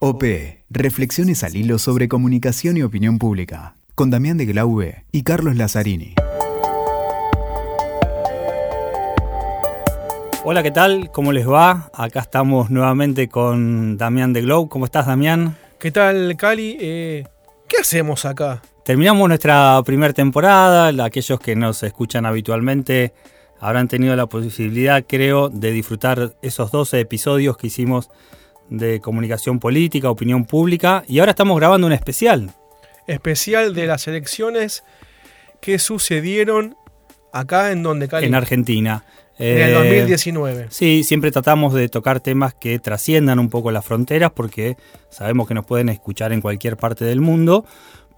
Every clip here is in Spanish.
OP, Reflexiones al hilo sobre comunicación y opinión pública, con Damián de Glaube y Carlos Lazzarini. Hola, ¿qué tal? ¿Cómo les va? Acá estamos nuevamente con Damián de Globe. ¿Cómo estás, Damián? ¿Qué tal, Cali? Eh, ¿Qué hacemos acá? Terminamos nuestra primera temporada. Aquellos que nos escuchan habitualmente habrán tenido la posibilidad, creo, de disfrutar esos 12 episodios que hicimos de comunicación política, opinión pública, y ahora estamos grabando un especial. Especial de las elecciones que sucedieron acá en donde En Argentina. En el 2019. Eh, sí, siempre tratamos de tocar temas que trasciendan un poco las fronteras porque sabemos que nos pueden escuchar en cualquier parte del mundo,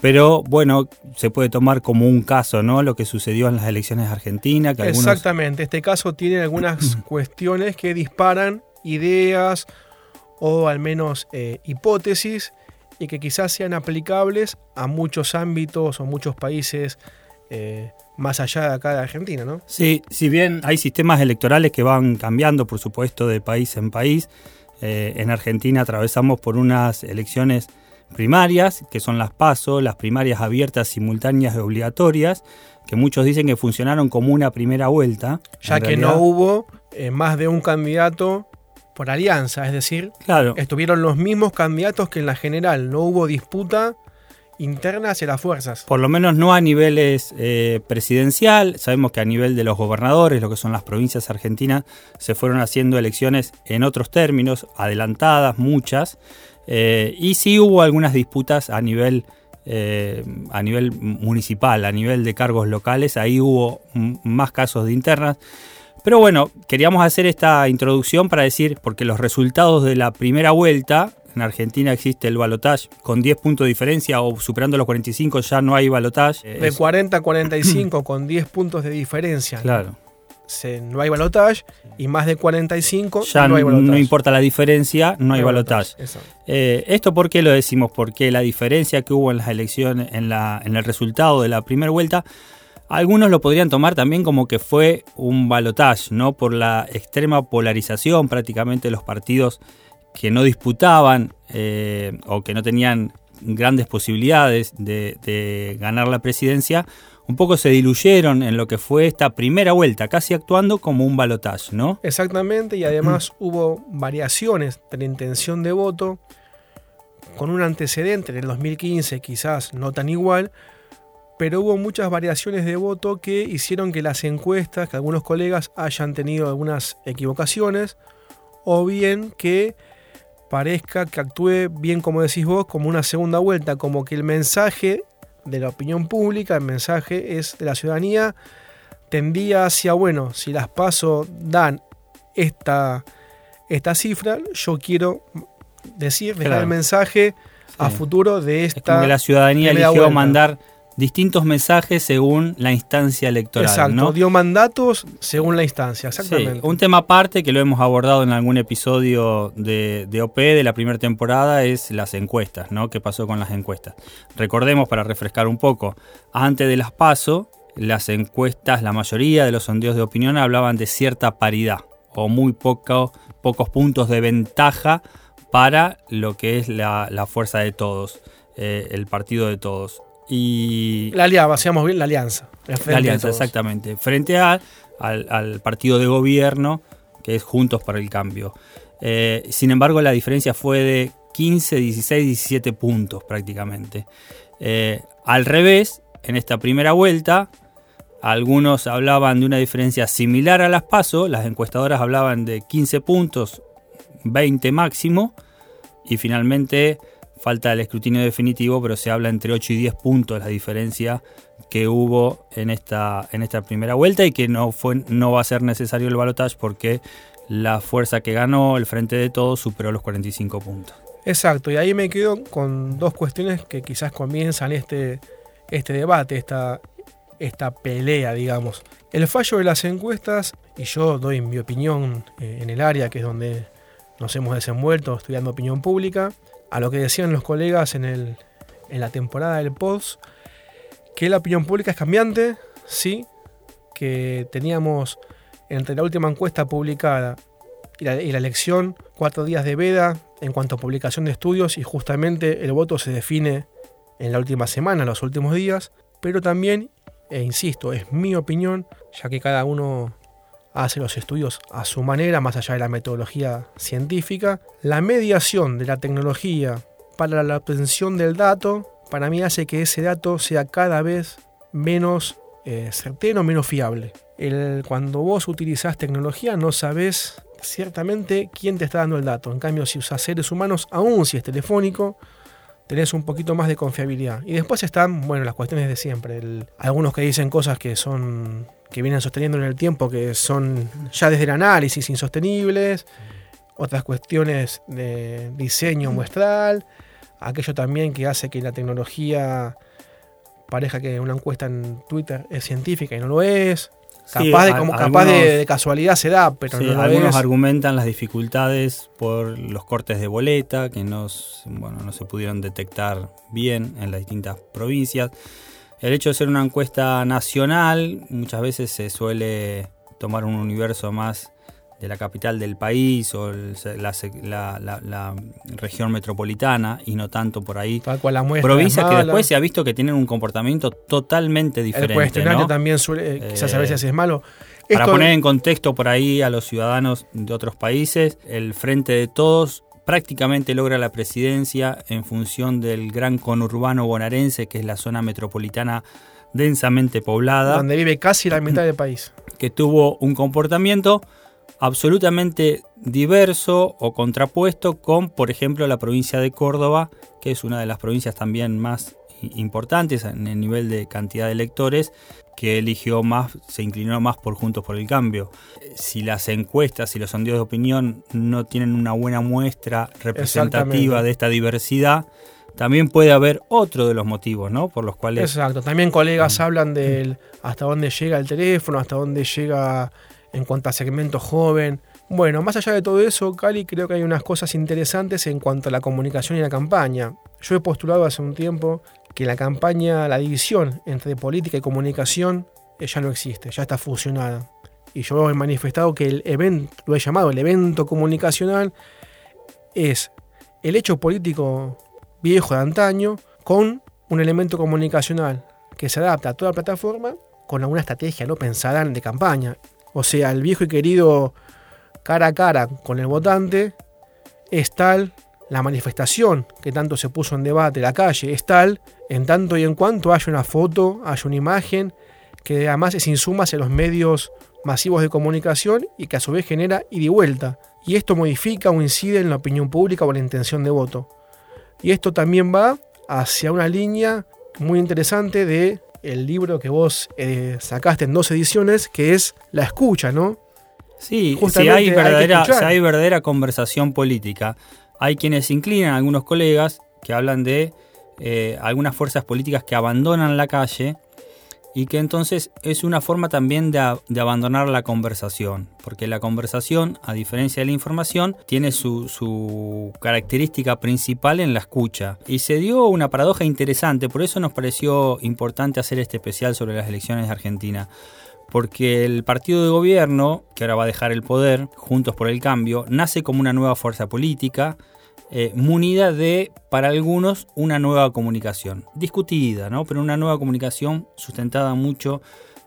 pero bueno, se puede tomar como un caso, ¿no? Lo que sucedió en las elecciones argentinas. Que Exactamente, este caso tiene algunas cuestiones que disparan ideas o al menos eh, hipótesis y que quizás sean aplicables a muchos ámbitos o muchos países eh, más allá de acá de Argentina, ¿no? Sí, si bien hay sistemas electorales que van cambiando, por supuesto, de país en país, eh, en Argentina atravesamos por unas elecciones primarias, que son las PASO, las primarias abiertas, simultáneas y obligatorias, que muchos dicen que funcionaron como una primera vuelta. Ya que no hubo más de un candidato por alianza, es decir, claro. estuvieron los mismos candidatos que en la general, no hubo disputa interna hacia las fuerzas. Por lo menos no a niveles eh, presidencial, sabemos que a nivel de los gobernadores, lo que son las provincias argentinas, se fueron haciendo elecciones en otros términos, adelantadas, muchas, eh, y sí hubo algunas disputas a nivel... Eh, a nivel municipal, a nivel de cargos locales, ahí hubo más casos de internas. Pero bueno, queríamos hacer esta introducción para decir, porque los resultados de la primera vuelta, en Argentina existe el balotage con 10 puntos de diferencia o superando los 45 ya no hay balotage. De 40 a 45 con 10 puntos de diferencia. Claro. no hay balotage y más de 45 ya no hay balotage. No importa la diferencia, no, hay balotage. Eh, ¿Esto por qué lo decimos? Porque la diferencia que hubo en las elecciones, en, la, en el resultado de la primera vuelta, algunos lo podrían tomar también como que fue un balotaje, ¿no? Por la extrema polarización prácticamente de los partidos que no disputaban eh, o que no tenían grandes posibilidades de, ganar la presidencia, un poco se diluyeron en lo que fue esta primera vuelta, casi actuando como un balotaje, ¿no? Exactamente, y además hubo variaciones de la intención de voto con un antecedente en el 2015, quizás no tan igual, pero hubo muchas variaciones de voto que hicieron que las encuestas, que algunos colegas hayan tenido algunas equivocaciones, o bien que parezca que actúe bien, como decís vos, como una segunda vuelta, como que el mensaje de la opinión pública, el mensaje es de la ciudadanía, tendía hacia, bueno, si las paso dan esta, esta cifra, yo quiero decir, dejar el mensaje a futuro de esta... Es como que la ciudadanía eligió mandar distintos mensajes según la instancia electoral. Exacto, dio mandatos según la instancia, exactamente. un tema aparte que lo hemos abordado en algún episodio de, OP de la primera temporada es las encuestas, ¿no? ¿Qué pasó con las encuestas? Recordemos, para refrescar un poco, antes de las PASO, las encuestas, la mayoría de los sondeos de opinión hablaban de cierta paridad o muy poco, pocos puntos de ventaja para lo que es la, fuerza de todos, eh, el partido de todos y la alianza, hacíamos bien la alianza. La alianza, exactamente. Frente a, al, partido de gobierno, que es Juntos para el Cambio. Eh, sin embargo, la diferencia fue de 15, 16, 17 puntos prácticamente. Eh, al revés, en esta primera vuelta, algunos hablaban de una diferencia similar a las PASO, las encuestadoras hablaban de 15 puntos, 20 máximo, y finalmente falta el escrutinio definitivo, pero se habla entre 8 y 10 puntos la diferencia que hubo en esta, en esta primera vuelta y que no, fue, no va a ser necesario el balotaje porque la fuerza que ganó el Frente de Todos superó los 45 puntos. Exacto, y ahí me quedo con dos cuestiones que quizás comienzan este, este debate, esta, esta pelea, digamos. El fallo de las encuestas, y yo doy mi opinión eh, en el área que es donde nos hemos desenvuelto estudiando opinión pública, a lo que decían los colegas en, el, en la temporada del post, que la opinión pública es cambiante, sí, que teníamos entre la última encuesta publicada y la, elección cuatro días de veda en cuanto a publicación de estudios y justamente el voto se define en la última semana, en los últimos días, pero también, e insisto, es mi opinión, ya que cada uno hace los estudios a su manera, más allá de la metodología científica, la mediación de la tecnología para la obtención del dato, para mí hace que ese dato sea cada vez menos eh, certero, menos fiable. El, cuando vos utilizás tecnología no sabés ciertamente quién te está dando el dato. En cambio, si usas seres humanos, aún si es telefónico, tenés un poquito más de confiabilidad. Y después están, bueno, las cuestiones de siempre. algunos que dicen cosas que son que vienen sosteniendo en el tiempo, que son ya desde el análisis insostenibles, otras cuestiones de diseño muestral, aquello también que hace que la tecnología parezca que una encuesta en Twitter es científica y no lo es. Capaz, de, como, capaz de, casualidad se da, pero algunos argumentan las dificultades por los cortes de boleta que no, bueno, no se pudieron detectar bien en las distintas provincias. El hecho de ser una encuesta nacional, muchas veces se suele tomar un universo más de la capital del país o la, región metropolitana y no tanto por ahí provincias que después se ha visto que tienen un comportamiento totalmente diferente. El cuestionario también suele, eh, quizás a veces es malo. Para poner en contexto por ahí a los ciudadanos de otros países, el Frente de Todos prácticamente logra la presidencia en función del gran conurbano bonaerense, que es la zona metropolitana densamente poblada. Donde vive casi la mitad del país. Que tuvo un comportamiento absolutamente diverso o contrapuesto con, por ejemplo, la provincia de Córdoba, que es una de las provincias también más importantes en el nivel de cantidad de electores, que eligió más, se inclinó más por Juntos por el Cambio. Si las encuestas y los sondeos de opinión no tienen una buena muestra representativa de esta diversidad, también puede haber otro de los motivos, ¿no? Por los cuales. Exacto. También colegas hablan de hasta dónde llega el teléfono, hasta dónde llega en cuanto a segmento joven. Bueno, más allá de todo eso, Cali, creo que hay unas cosas interesantes en cuanto a la comunicación y la campaña. Yo he postulado hace un tiempo que la campaña, la división entre política y comunicación eh, ya no existe, ya está fusionada. Y yo he manifestado que el evento, lo he llamado el evento comunicacional, es el hecho político viejo de antaño con un elemento comunicacional que se adapta a toda la plataforma con alguna estrategia no pensada de campaña. O sea, el viejo y querido cara a cara con el votante es tal la manifestación que tanto se puso en debate, la calle, es tal en tanto y en cuanto haya una foto, haya una imagen, que además es insuma en los medios masivos de comunicación y que a su vez genera ida y vuelta. Y esto modifica o incide en la opinión pública o la intención de voto. Y esto también va hacia una línea muy interesante de el libro que vos eh, sacaste en dos ediciones, que es la escucha, ¿no? Sí, si hay, verdadera, si hay verdadera conversación política hay quienes inclinan, algunos colegas, que hablan de eh, algunas fuerzas políticas que abandonan la calle y que entonces es una forma también de, abandonar la conversación, porque la conversación, a diferencia de la información, tiene su, su, característica principal en la escucha. Y se dio una paradoja interesante, por eso nos pareció importante hacer este especial sobre las elecciones de Argentina. Porque el partido de gobierno, que ahora va a dejar el poder, Juntos por el Cambio, nace como una nueva fuerza política, eh, munida de, para algunos, una nueva comunicación. Discutida, ¿no? Pero una nueva comunicación sustentada mucho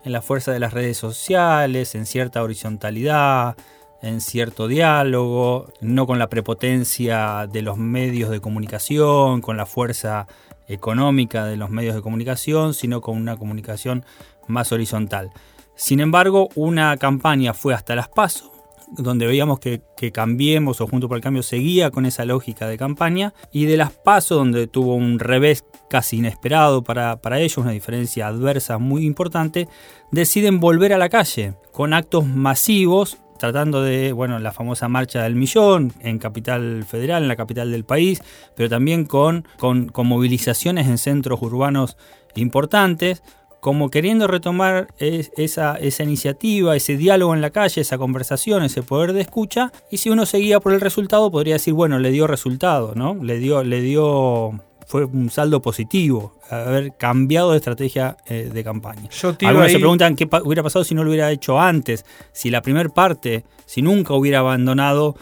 en la fuerza de las redes sociales, en cierta horizontalidad, en cierto diálogo, no con la prepotencia de los medios de comunicación, con la fuerza económica de los medios de comunicación, sino con una comunicación más horizontal. Sin embargo, una campaña fue hasta las PASO, donde veíamos que, Cambiemos o Junto por el Cambio seguía con esa lógica de campaña, y de las PASO, donde tuvo un revés casi inesperado para, para ellos, una diferencia adversa muy importante, deciden volver a la calle con actos masivos tratando de, bueno, la famosa marcha del millón en Capital Federal, en la capital del país, pero también con, con, con movilizaciones en centros urbanos importantes, como queriendo retomar esa, esa, iniciativa, ese diálogo en la calle, esa conversación, ese poder de escucha, y si uno seguía por el resultado, podría decir, bueno, le dio resultado, ¿no? Le dio, le dio, fue un saldo positivo, haber cambiado de estrategia eh, de campaña. Algunos se preguntan qué hubiera pasado si no lo hubiera hecho antes, si la primera parte, si nunca hubiera abandonado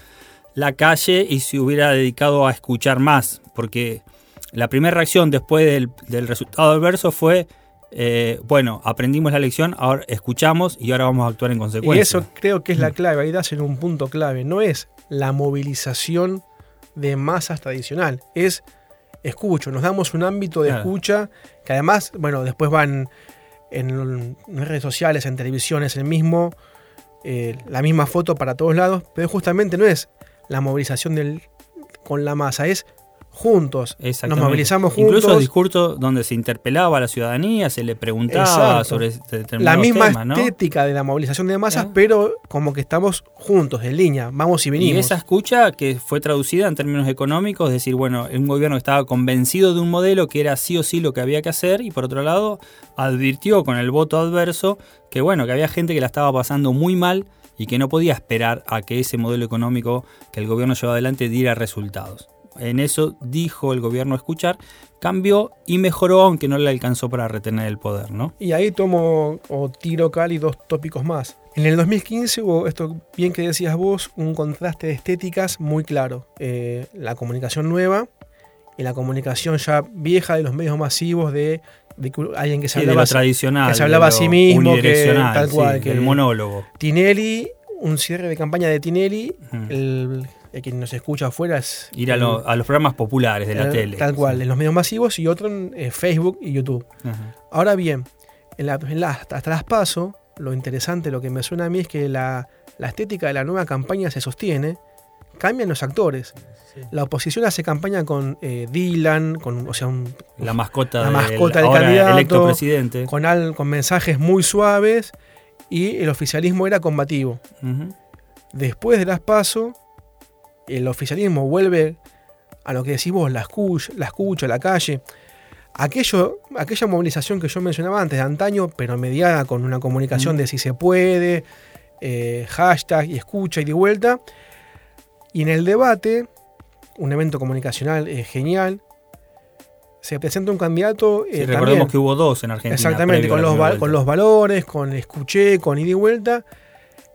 la calle y se hubiera dedicado a escuchar más, porque la primera reacción después del, del resultado adverso fue, eh, bueno, aprendimos la lección, ahora escuchamos y ahora vamos a actuar en consecuencia. Y eso creo que es la clave, ahí das en un punto clave, no es la movilización de masas tradicional, es escucho, nos damos un ámbito de Claro. escucha que además, bueno, después van en, en redes sociales, en televisiones, el mismo, eh, la misma foto para todos lados, pero justamente no es la movilización del, con la masa, es juntos. Nos movilizamos Incluso juntos. discursos donde se interpelaba a la ciudadanía, se le preguntaba Exacto. sobre este La determinados misma temas, ¿no? estética de la movilización de masas, ¿Eh? pero como que estamos juntos, en línea, vamos y Y venimos. esa escucha que fue traducida en términos económicos, es decir, bueno, un gobierno que estaba convencido de un modelo que era sí o sí lo que había que hacer y por otro lado advirtió con el voto adverso que bueno, que había gente que la estaba pasando muy mal y que no podía esperar a que ese modelo económico que el gobierno llevaba adelante diera resultados. En eso dijo el gobierno escuchar, cambió y mejoró aunque no le alcanzó para retener el poder, ¿no? Y ahí tomo o tiro cali dos tópicos más. En el 2015 hubo esto bien que decías vos, un contraste de estéticas muy claro. Eh, la comunicación nueva y la comunicación ya vieja de los medios masivos de, de alguien que se Sí, de hablaba lo tradicional. que se de hablaba a sí mismo, que tal sí, cual, que- el monólogo. Tinelli, un cierre de campaña de Tinelli, el, el quien nos escucha afuera es Ir a, lo- a los programas populares de la el- tele. Tal cual, Sí. en los medios masivos y otro en eh, Facebook y YouTube. Ajá. Ahora bien, en la, en la- hasta las paso, lo interesante, lo que me suena a mí es que la, la estética de la nueva campaña se sostiene, cambian los actores. La oposición hace campaña con eh, Dylan, con, o sea, un- La mascota, La mascota del candidato, electo presidente. con, al- con mensajes muy suaves y el oficialismo era combativo. Después de las paso, el oficialismo vuelve a lo que decís vos, la escucha, la, escucha, la calle. Aquello, aquella movilización que yo mencionaba antes de antaño, pero mediada con una comunicación Mm. de si se puede, eh, hashtag y escucha y de vuelta. Y en el debate, un evento comunicacional eh, genial, se presenta un candidato. eh, Sí, también- recordemos que hubo dos en Argentina. Exactamente, con los, con los valores, con escuché, con ida y vuelta.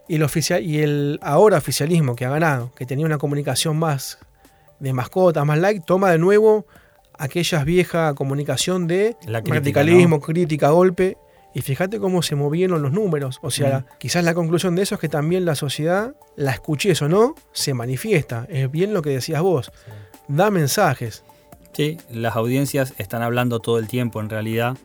Y el, oficial, y el ahora oficialismo que ha ganado, que tenía una comunicación más de mascotas, más like, toma de nuevo aquella vieja comunicación de La crítica, radicalismo, crítica, golpe. Y fíjate cómo se movieron los números. O sea, Mm. quizás la conclusión de eso es que también la sociedad, la escuches o no, se manifiesta. Es bien lo que decías vos. Da mensajes. Sí, las audiencias están hablando todo el tiempo en realidad.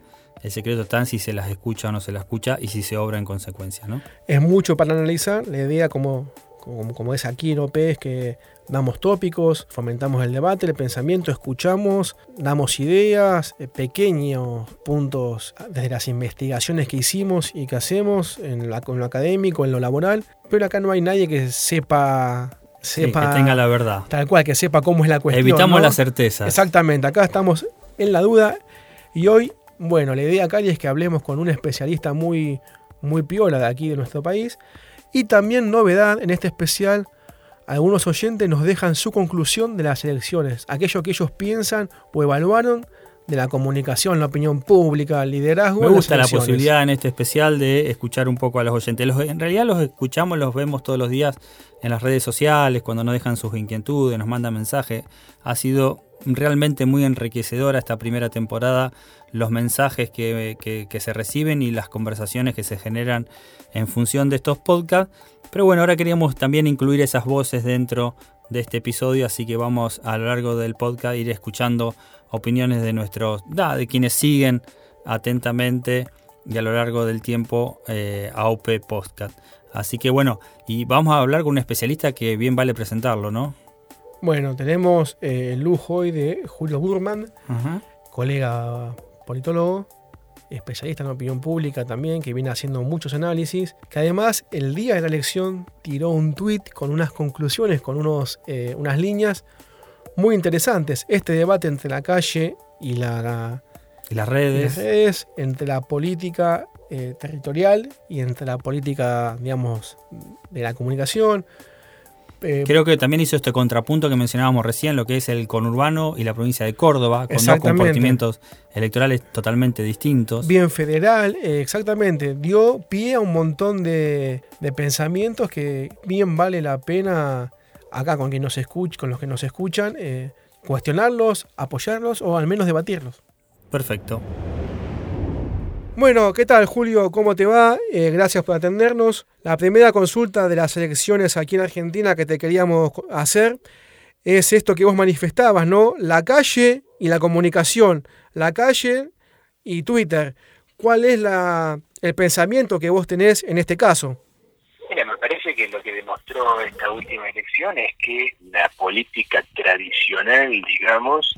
El secreto está en si se las escucha o no se las escucha y si se obra en consecuencia, ¿no? es mucho para analizar. La idea, como, como, como es aquí en OP, es que damos tópicos, fomentamos el debate, el pensamiento, escuchamos, damos ideas, eh, pequeños puntos desde las investigaciones que hicimos y que hacemos en, la, en lo académico, en lo laboral. Pero acá no hay nadie que sepa. Sí, sepa que tenga la verdad. Tal cual, que sepa cómo es la cuestión. Evitamos ¿no? la certeza. Exactamente, acá estamos en la duda y hoy, bueno, la idea acá es que hablemos con un especialista muy, muy piola de aquí de nuestro país y también novedad en este especial, algunos oyentes nos dejan su conclusión de las elecciones, aquello que ellos piensan o evaluaron de la comunicación, la opinión pública, el liderazgo. Me gusta la posibilidad en este especial de escuchar un poco a los oyentes. Los- en realidad los escuchamos, los vemos todos los días en las redes sociales, cuando nos dejan sus inquietudes, nos mandan mensajes. Ha sido realmente muy enriquecedora esta primera temporada, los mensajes que, se reciben y las conversaciones que se generan en función de estos podcasts. Pero bueno, ahora queríamos también incluir esas voces dentro de este episodio, así que vamos a lo largo del podcast ir escuchando opiniones de nuestros, de quienes siguen atentamente y a lo largo del tiempo eh, Podcast. Así que bueno, y vamos a hablar con un especialista que bien vale presentarlo, ¿no? Bueno, tenemos eh, el lujo hoy de Julio Burman, Ajá. colega politólogo, especialista en opinión pública también, que viene haciendo muchos análisis, que además el día de la elección tiró un tweet con unas conclusiones, con unos, eh, unas líneas muy interesantes. Este debate entre la calle y, la, Y las y redes. las redes, entre la política eh, territorial y entre la política, digamos, de la comunicación. Eh, Creo que también hizo este contrapunto que mencionábamos recién, lo que es el conurbano y la provincia de Córdoba, con dos compartimientos electorales totalmente distintos. bien federal, eh, exactamente, dio pie a un montón de, de pensamientos que bien vale la pena acá con, quien nos escucha, con los que nos escuchan, eh, cuestionarlos, apoyarlos o al menos debatirlos. Perfecto. Bueno, ¿qué tal Julio? ¿Cómo te va? Eh, gracias por atendernos. La primera consulta de las elecciones aquí en Argentina que te queríamos hacer es esto que vos manifestabas, ¿no? La calle y la comunicación. La calle y Twitter. ¿Cuál es la, el pensamiento que vos tenés en este caso? Mira, me parece que lo que demostró esta última elección es que la política tradicional, digamos,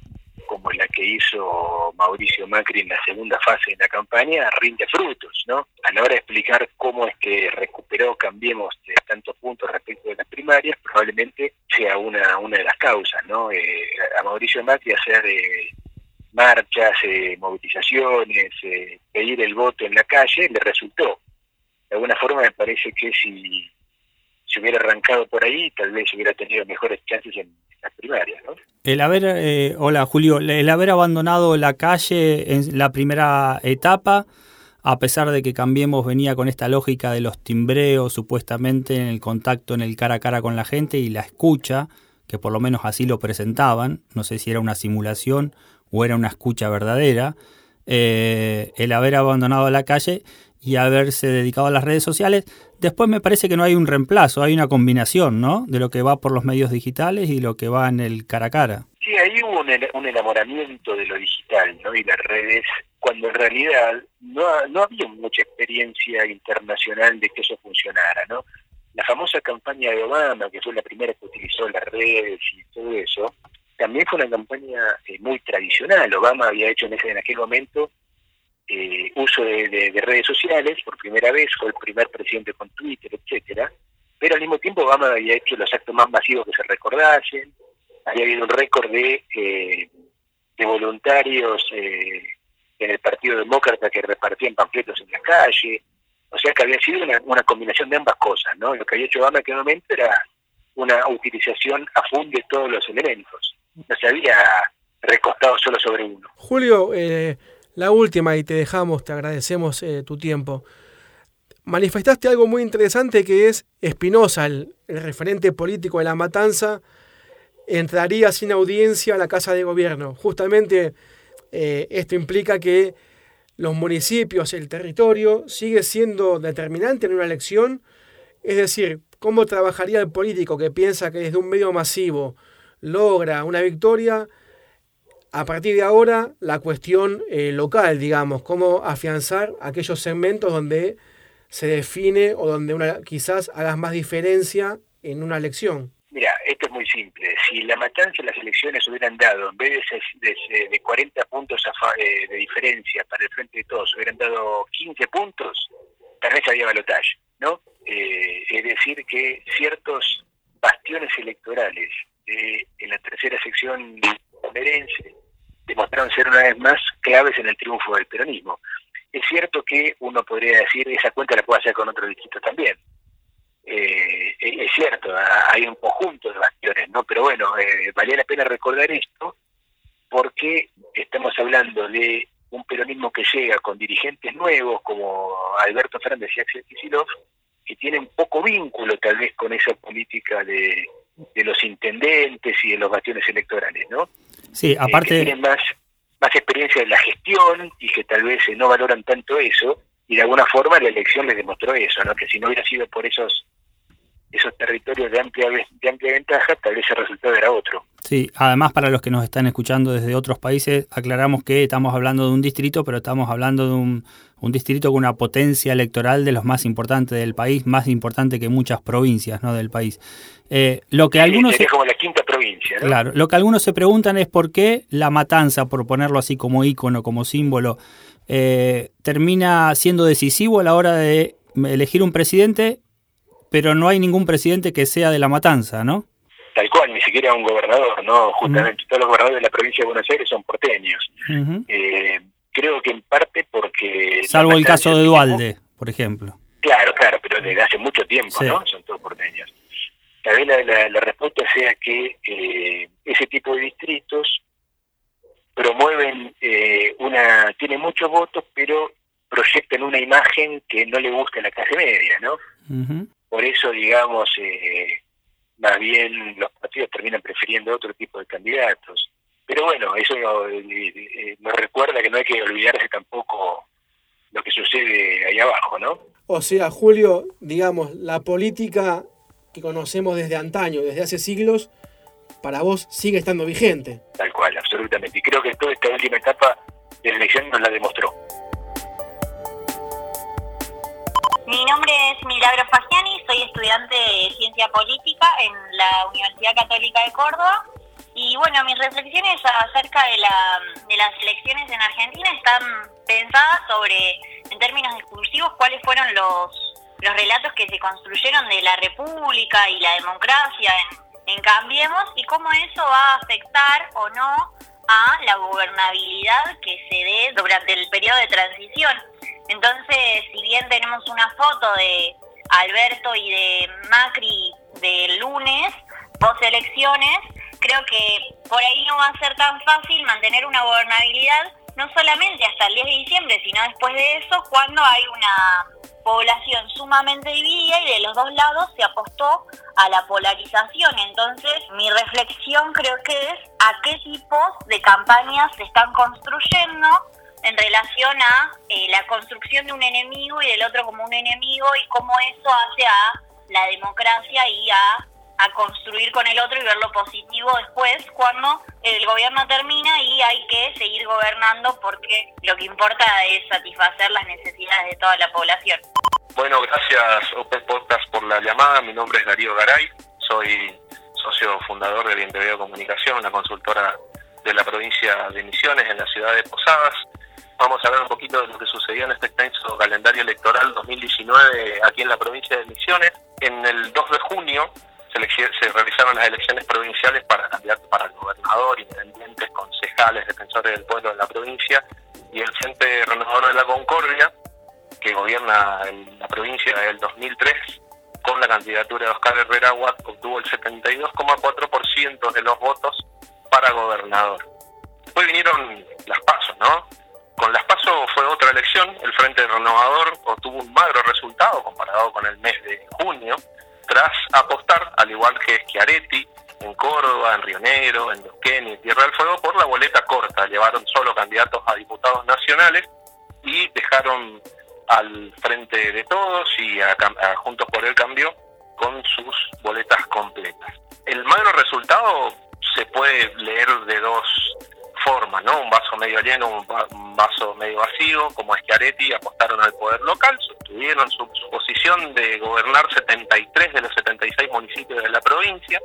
como la que hizo Mauricio Macri en la segunda fase de la campaña, rinde frutos, ¿no? A la hora de explicar cómo es que recuperó Cambiemos de tantos puntos respecto de las primarias, probablemente sea una, una de las causas, ¿no? Eh, a Mauricio Macri hacer eh, marchas, eh, movilizaciones, eh, pedir el voto en la calle, le resultó. De alguna forma me parece que si se hubiera arrancado por ahí, tal vez hubiera tenido mejores chances en El haber, eh, hola Julio, el haber abandonado la calle en la primera etapa, a pesar de que Cambiemos venía con esta lógica de los timbreos, supuestamente en el contacto en el cara a cara con la gente y la escucha, que por lo menos así lo presentaban, no sé si era una simulación o era una escucha verdadera, eh, el haber abandonado la calle y haberse dedicado a las redes sociales. Después me parece que no hay un reemplazo, hay una combinación, ¿no? De lo que va por los medios digitales y lo que va en el cara a cara. Sí, ahí hubo un, enamoramiento de lo digital, ¿no? Y las redes, cuando en realidad no, no había mucha experiencia internacional de que eso funcionara, ¿no? La famosa campaña de Obama, que fue la primera que utilizó las redes y todo eso, también fue una campaña eh, muy tradicional. Obama había hecho en, ese, en aquel momento eh, uso de, redes sociales por primera vez, fue el primer presidente con Twitter, etcétera, pero al mismo tiempo Obama había hecho los actos más masivos que se recordasen, había habido un récord de, eh, de voluntarios en el Partido Demócrata que repartían panfletos en la calle, o sea que había sido una, una combinación de ambas cosas, ¿no? Lo que había hecho Obama en aquel momento era una utilización a fondo de todos los elementos no se había recostado solo sobre uno. Julio, eh, la última y te dejamos, te agradecemos eh, tu tiempo. Manifestaste algo muy interesante que es Espinosa, el, referente político de la matanza, entraría sin audiencia a la Casa de Gobierno. Justamente eh, esto implica que los municipios, el territorio, sigue siendo determinante en una elección. Es decir, cómo trabajaría el político que piensa que desde un medio masivo logra una victoria, a partir de ahora la cuestión eh, local, digamos, cómo afianzar aquellos segmentos donde se define o donde una, quizás hagas más diferencia en una elección. Mira, esto es muy simple. Si la matanza en las elecciones hubieran dado, en vez de, de, 40 puntos eh, de diferencia para el frente de todos, hubieran dado 15 puntos, tal vez había balotaje, ¿no? Eh, es decir, que ciertos bastiones electorales eh, en la tercera sección bonaerense demostraron ser una vez más claves en el triunfo del peronismo. Es cierto que uno podría decir, esa cuenta la puede hacer con otro distrito también. Eh, es cierto, hay un conjunto de bastiones, ¿no? Pero bueno, eh, valía la pena recordar esto porque estamos hablando de un peronismo que llega con dirigentes nuevos como Alberto Fernández y Axel Kicillof, que tienen poco vínculo tal vez con esa política de, de los intendentes y de los bastiones electorales, ¿no? Sí, aparte... Eh, tienen más, más experiencia en la gestión y que tal vez eh, no valoran tanto eso, y de alguna forma la elección les demostró eso, ¿no? Que si no hubiera sido por esos esos territorios de amplia, de amplia ventaja, tal vez el resultado era otro. Sí, además para los que nos están escuchando desde otros países, aclaramos que estamos hablando de un distrito, pero estamos hablando de un, un distrito con una potencia electoral de los más importantes del país, más importante que muchas provincias ¿no? del país. Eh, lo que algunos es como la quinta provincia. ¿no? Claro, lo que algunos se preguntan es por qué la matanza, por ponerlo así como ícono, como símbolo, eh, termina siendo decisivo a la hora de elegir un presidente pero no hay ningún presidente que sea de la matanza, ¿no? Tal cual, ni siquiera un gobernador, ¿no? Justamente todos los gobernadores de la provincia de Buenos Aires son porteños. Eh, creo que en parte porque... Salvo el caso de Dualde, por ejemplo. Claro, claro, pero desde hace mucho tiempo, ¿no? Son todos porteños. Tal vez la, respuesta sea que eh, ese tipo de distritos promueven eh, una... tienen muchos votos, pero proyectan una imagen que no le gusta a la clase media, ¿no? Por eso, digamos, eh, más bien los partidos terminan prefiriendo otro tipo de candidatos. Pero bueno, eso eh, eh, nos recuerda que no hay que olvidarse tampoco lo que sucede ahí abajo, ¿no? O sea, Julio, digamos, la política que conocemos desde antaño, desde hace siglos, para vos sigue estando vigente. Tal cual, absolutamente. Y creo que toda esta última etapa de la elección nos la demostró. Mi nombre es Milagro Fagiani, soy estudiante de Ciencia Política en la Universidad Católica de Córdoba. Y bueno, mis reflexiones acerca de, la, de las elecciones en Argentina están pensadas sobre, en términos discursivos, cuáles fueron los, los relatos que se construyeron de la República y la democracia en, en Cambiemos y cómo eso va a afectar o no a la gobernabilidad que se dé durante el periodo de transición. Entonces, si bien tenemos una foto de Alberto y de Macri del lunes, post elecciones, creo que por ahí no va a ser tan fácil mantener una gobernabilidad, no solamente hasta el 10 de diciembre, sino después de eso, cuando hay una población sumamente dividida y de los dos lados se apostó a la polarización. Entonces, mi reflexión creo que es a qué tipos de campañas se están construyendo en relación a eh, la construcción de un enemigo y del otro como un enemigo y cómo eso hace a la democracia y a, a construir con el otro y ver lo positivo después cuando el gobierno termina y hay que seguir gobernando porque lo que importa es satisfacer las necesidades de toda la población. Bueno, gracias Open Podcast por la llamada. Mi nombre es Darío Garay, soy socio fundador de Bien Comunicación, una consultora de la provincia de Misiones en la ciudad de Posadas vamos a hablar un poquito de lo que sucedió en este extenso calendario electoral 2019 aquí en la provincia de Misiones. En el 2 de junio se, realizaron las elecciones provinciales para candidatos para el gobernador, intendentes, concejales, defensores del pueblo de la provincia y el Frente Renovador de la Concordia, que gobierna la provincia desde el 2003, con la candidatura de Oscar Herrera obtuvo el 72,4% de los votos para gobernador. Después vinieron las pasos, ¿no? Con las PASO fue otra elección, el Frente Renovador obtuvo un magro resultado comparado con el mes de junio, tras apostar, al igual que Schiaretti, en Córdoba, en Río Negro, en Dosquén y Tierra del Fuego, por la boleta corta. Llevaron solo candidatos a diputados nacionales y dejaron al Frente de Todos y a, Juntos por el Cambio con sus boletas completas. El magro resultado se puede leer de dos forma, ¿no? Un vaso medio lleno, un, vaso medio vacío, como Schiaretti apostaron al poder local, sostuvieron su, posición de gobernar 73 de los 76 municipios de la provincia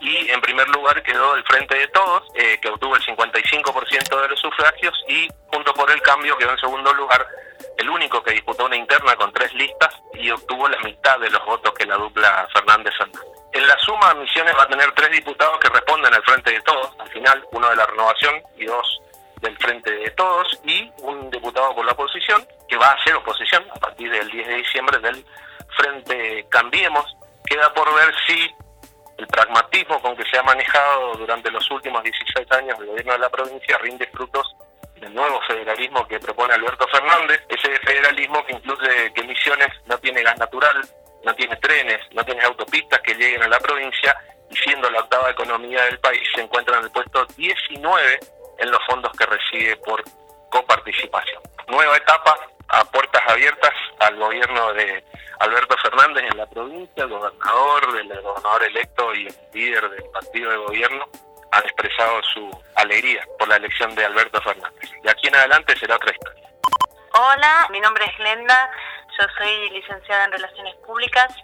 y en primer lugar quedó el Frente de Todos, eh, que obtuvo el 55% de los sufragios y junto por el cambio quedó en segundo lugar el único que disputó una interna con tres listas y obtuvo la mitad de los votos que la dupla Fernández Fernández. En la suma, Misiones va a tener tres diputados que responden al Frente de Todos, al final, uno de la renovación y dos del Frente de Todos, y un diputado por la oposición, que va a ser oposición a partir del 10 de diciembre del Frente Cambiemos. Queda por ver si el pragmatismo con que se ha manejado durante los últimos 16 años el gobierno de la provincia rinde frutos del nuevo federalismo que propone Alberto Fernández, ese federalismo que incluye que Misiones no tiene gas natural, no tiene trenes, no tiene autopistas que lleguen a la provincia y siendo la octava economía del país se encuentra en el puesto 19 en los fondos que recibe por coparticipación. Nueva etapa a puertas abiertas al gobierno de Alberto Fernández en la provincia, el gobernador, el gobernador electo y el líder del partido de gobierno han expresado su alegría por la elección de Alberto Fernández. De aquí en adelante será otra historia. Hola, mi nombre es Glenda, yo soy licenciada en Relaciones Públicas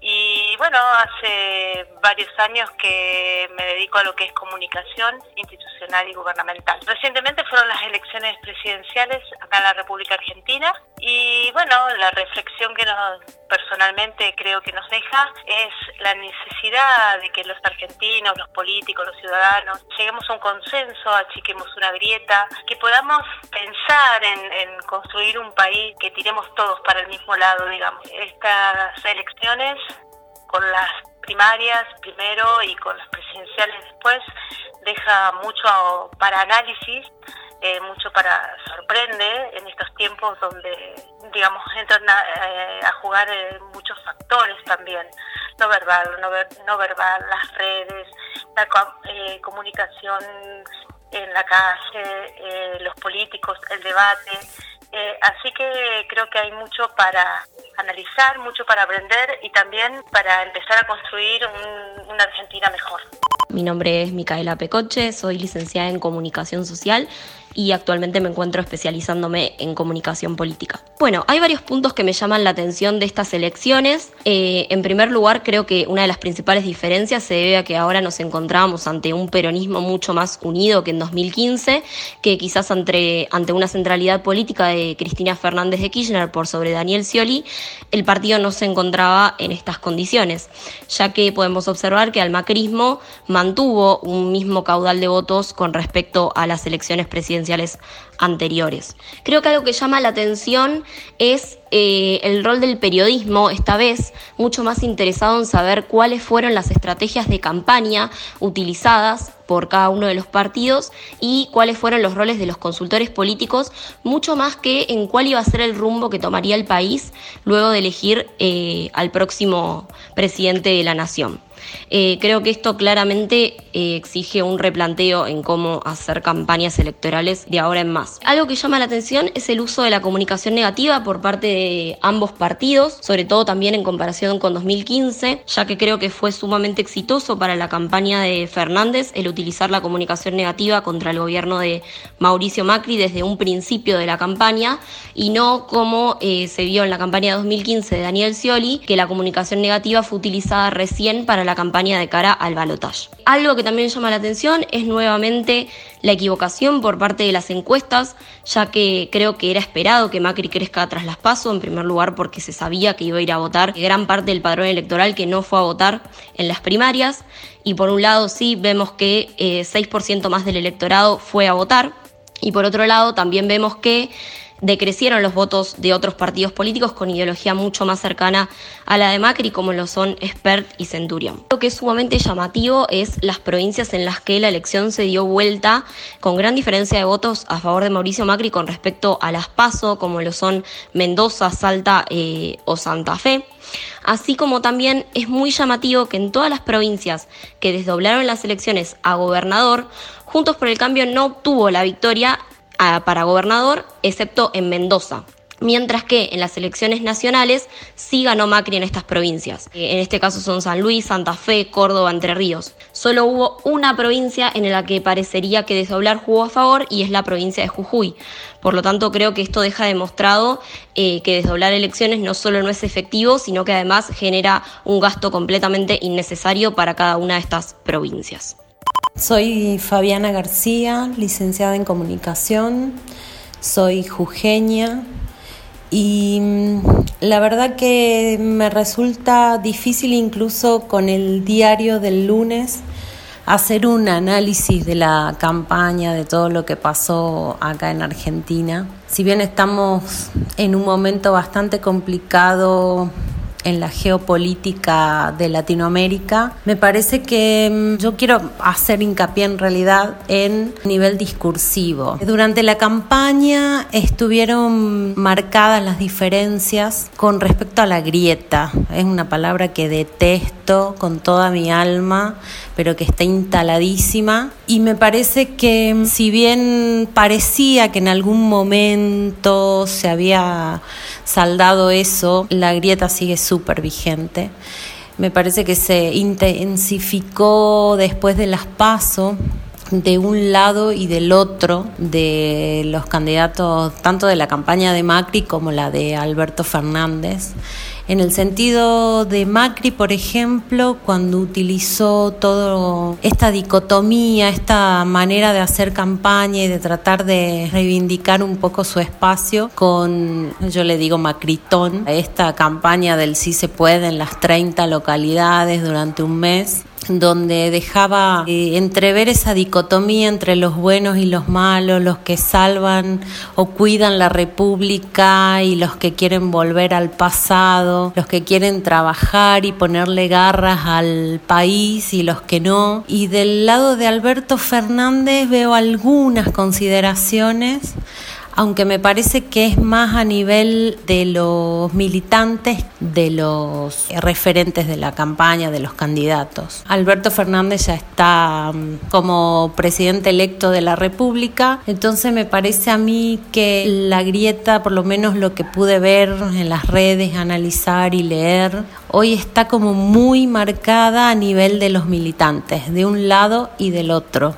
y bueno, hace varios años que me dedico a lo que es comunicación institucional y gubernamental. Recientemente fueron las elecciones presidenciales acá en la República Argentina y bueno, la reflexión que nos personalmente creo que nos deja es la necesidad de que los argentinos, los políticos, los ciudadanos, lleguemos a un consenso, achiquemos una grieta, que podamos pensar en, en construir un país que tiremos todos para el mismo lado, digamos. Estas elecciones con las primarias primero y con las presidenciales después deja mucho para análisis eh, mucho para sorprende en estos tiempos donde, digamos, entran a, eh, jugar eh, muchos factores también, no verbal, no, verbal, las redes, la comunicación en la calle, los políticos, el debate. Así que creo que hay mucho para analizar, mucho para aprender y también para empezar a construir una Argentina mejor. Mi nombre es Micaela Pecoche, soy licenciada en Comunicación Social y actualmente me encuentro especializándome en comunicación política. Bueno, hay varios puntos que me llaman la atención de estas elecciones. Eh, en primer lugar, creo que una de las principales diferencias se debe a que ahora nos encontramos ante un peronismo mucho más unido que en 2015, que quizás ante, ante una centralidad política de Cristina Fernández de Kirchner por sobre Daniel Scioli, el partido no se encontraba en estas condiciones, ya que podemos observar que al macrismo mantuvo un mismo caudal de votos con respecto a las elecciones presidenciales anteriores. Creo que algo que llama la atención es eh, el rol del periodismo, esta vez mucho más interesado en saber cuáles fueron las estrategias de campaña utilizadas por cada uno de los partidos y cuáles fueron los roles de los consultores políticos, mucho más que en cuál iba a ser el rumbo que tomaría el país luego de elegir eh, al próximo presidente de la nación. Eh, creo que esto claramente eh, exige un replanteo en cómo hacer campañas electorales de ahora en más. Algo que llama la atención es el uso de la comunicación negativa por parte de ambos partidos, sobre todo también en comparación con 2015, ya que creo que fue sumamente exitoso para la campaña de Fernández el utilizar la comunicación negativa contra el gobierno de Mauricio Macri desde un principio de la campaña y no como eh, se vio en la campaña de 2015 de Daniel Scioli, que la comunicación negativa fue utilizada recién para la campaña de cara al balotaje. Algo que también llama la atención es nuevamente la equivocación por parte de las encuestas, ya que creo que era esperado que Macri crezca tras las pasos, en primer lugar porque se sabía que iba a ir a votar gran parte del padrón electoral que no fue a votar en las primarias, y por un lado sí vemos que 6% eh, más del electorado fue a votar, y por otro lado también vemos que decrecieron los votos de otros partidos políticos con ideología mucho más cercana a la de Macri, como lo son Spert y Centurion. Lo que es sumamente llamativo es las provincias en las que la elección se dio vuelta con gran diferencia de votos a favor de Mauricio Macri con respecto a las PASO, como lo son Mendoza, Salta eh, o Santa Fe. Así como también es muy llamativo que en todas las provincias que desdoblaron las elecciones a gobernador, Juntos por el Cambio no obtuvo la victoria para gobernador, excepto en Mendoza. Mientras que en las elecciones nacionales sí ganó Macri en estas provincias. Eh, en este caso son San Luis, Santa Fe, Córdoba, Entre Ríos. Solo hubo una provincia en la que parecería que desdoblar jugó a favor y es la provincia de Jujuy. Por lo tanto, creo que esto deja demostrado eh, que desdoblar elecciones no solo no es efectivo, sino que además genera un gasto completamente innecesario para cada una de estas provincias. Soy Fabiana García, licenciada en comunicación, soy jujeña y mm, la verdad que me resulta difícil incluso con el diario del lunes hacer un análisis de la campaña, de todo lo que pasó acá en Argentina. Si bien estamos en un momento bastante complicado en la geopolítica de Latinoamérica. Me parece que mm, yo quiero hacer hincapié en realidad en nivel discursivo. Durante la campaña estuvieron marcadas las diferencias con respecto a la grieta. Es una palabra que detesto con toda mi alma, pero que está instaladísima. Y me parece que mm, si bien parecía que en algún momento se había saldado eso, la grieta sigue súper vigente. Me parece que se intensificó después de las pasos de un lado y del otro de los candidatos, tanto de la campaña de Macri como la de Alberto Fernández. En el sentido de Macri, por ejemplo, cuando utilizó toda esta dicotomía, esta manera de hacer campaña y de tratar de reivindicar un poco su espacio con, yo le digo Macritón, esta campaña del sí se puede en las 30 localidades durante un mes, donde dejaba eh, entrever esa dicotomía entre los buenos y los malos, los que salvan o cuidan la república y los que quieren volver al pasado, los que quieren trabajar y ponerle garras al país y los que no. Y del lado de Alberto Fernández veo algunas consideraciones aunque me parece que es más a nivel de los militantes, de los referentes de la campaña, de los candidatos. Alberto Fernández ya está mm, como presidente electo de la República, entonces me parece a mí que la grieta, por lo menos lo que pude ver en las redes, analizar y leer, hoy está como muy marcada a nivel de los militantes, de un lado y del otro.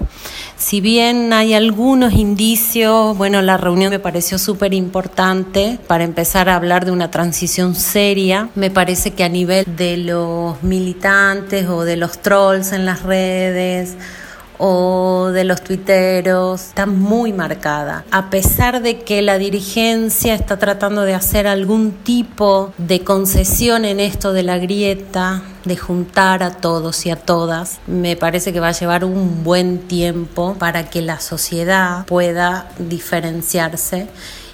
Si bien hay algunos indicios, bueno, la reunión me pareció súper importante para empezar a hablar de una transición seria. Me parece que a nivel de los militantes o de los trolls en las redes, o de los tuiteros está muy marcada. A pesar de que la dirigencia está tratando de hacer algún tipo de concesión en esto de la grieta, de juntar a todos y a todas, me parece que va a llevar un buen tiempo para que la sociedad pueda diferenciarse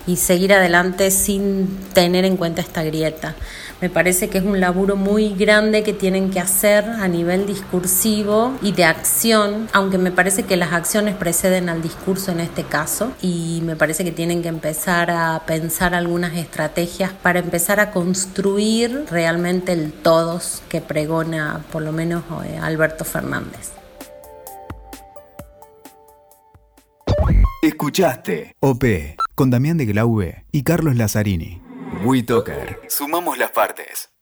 y seguir adelante sin tener en cuenta esta grieta. Me parece que es un laburo muy grande que tienen que hacer a nivel discursivo y de acción, aunque me parece que las acciones preceden al discurso en este caso y me parece que tienen que empezar a pensar algunas estrategias para empezar a construir realmente el todos que pregona por lo menos eh, Alberto Fernández. Escuchaste OP con Damián de Glaube y Carlos Lazzarini. Sumamos las partes.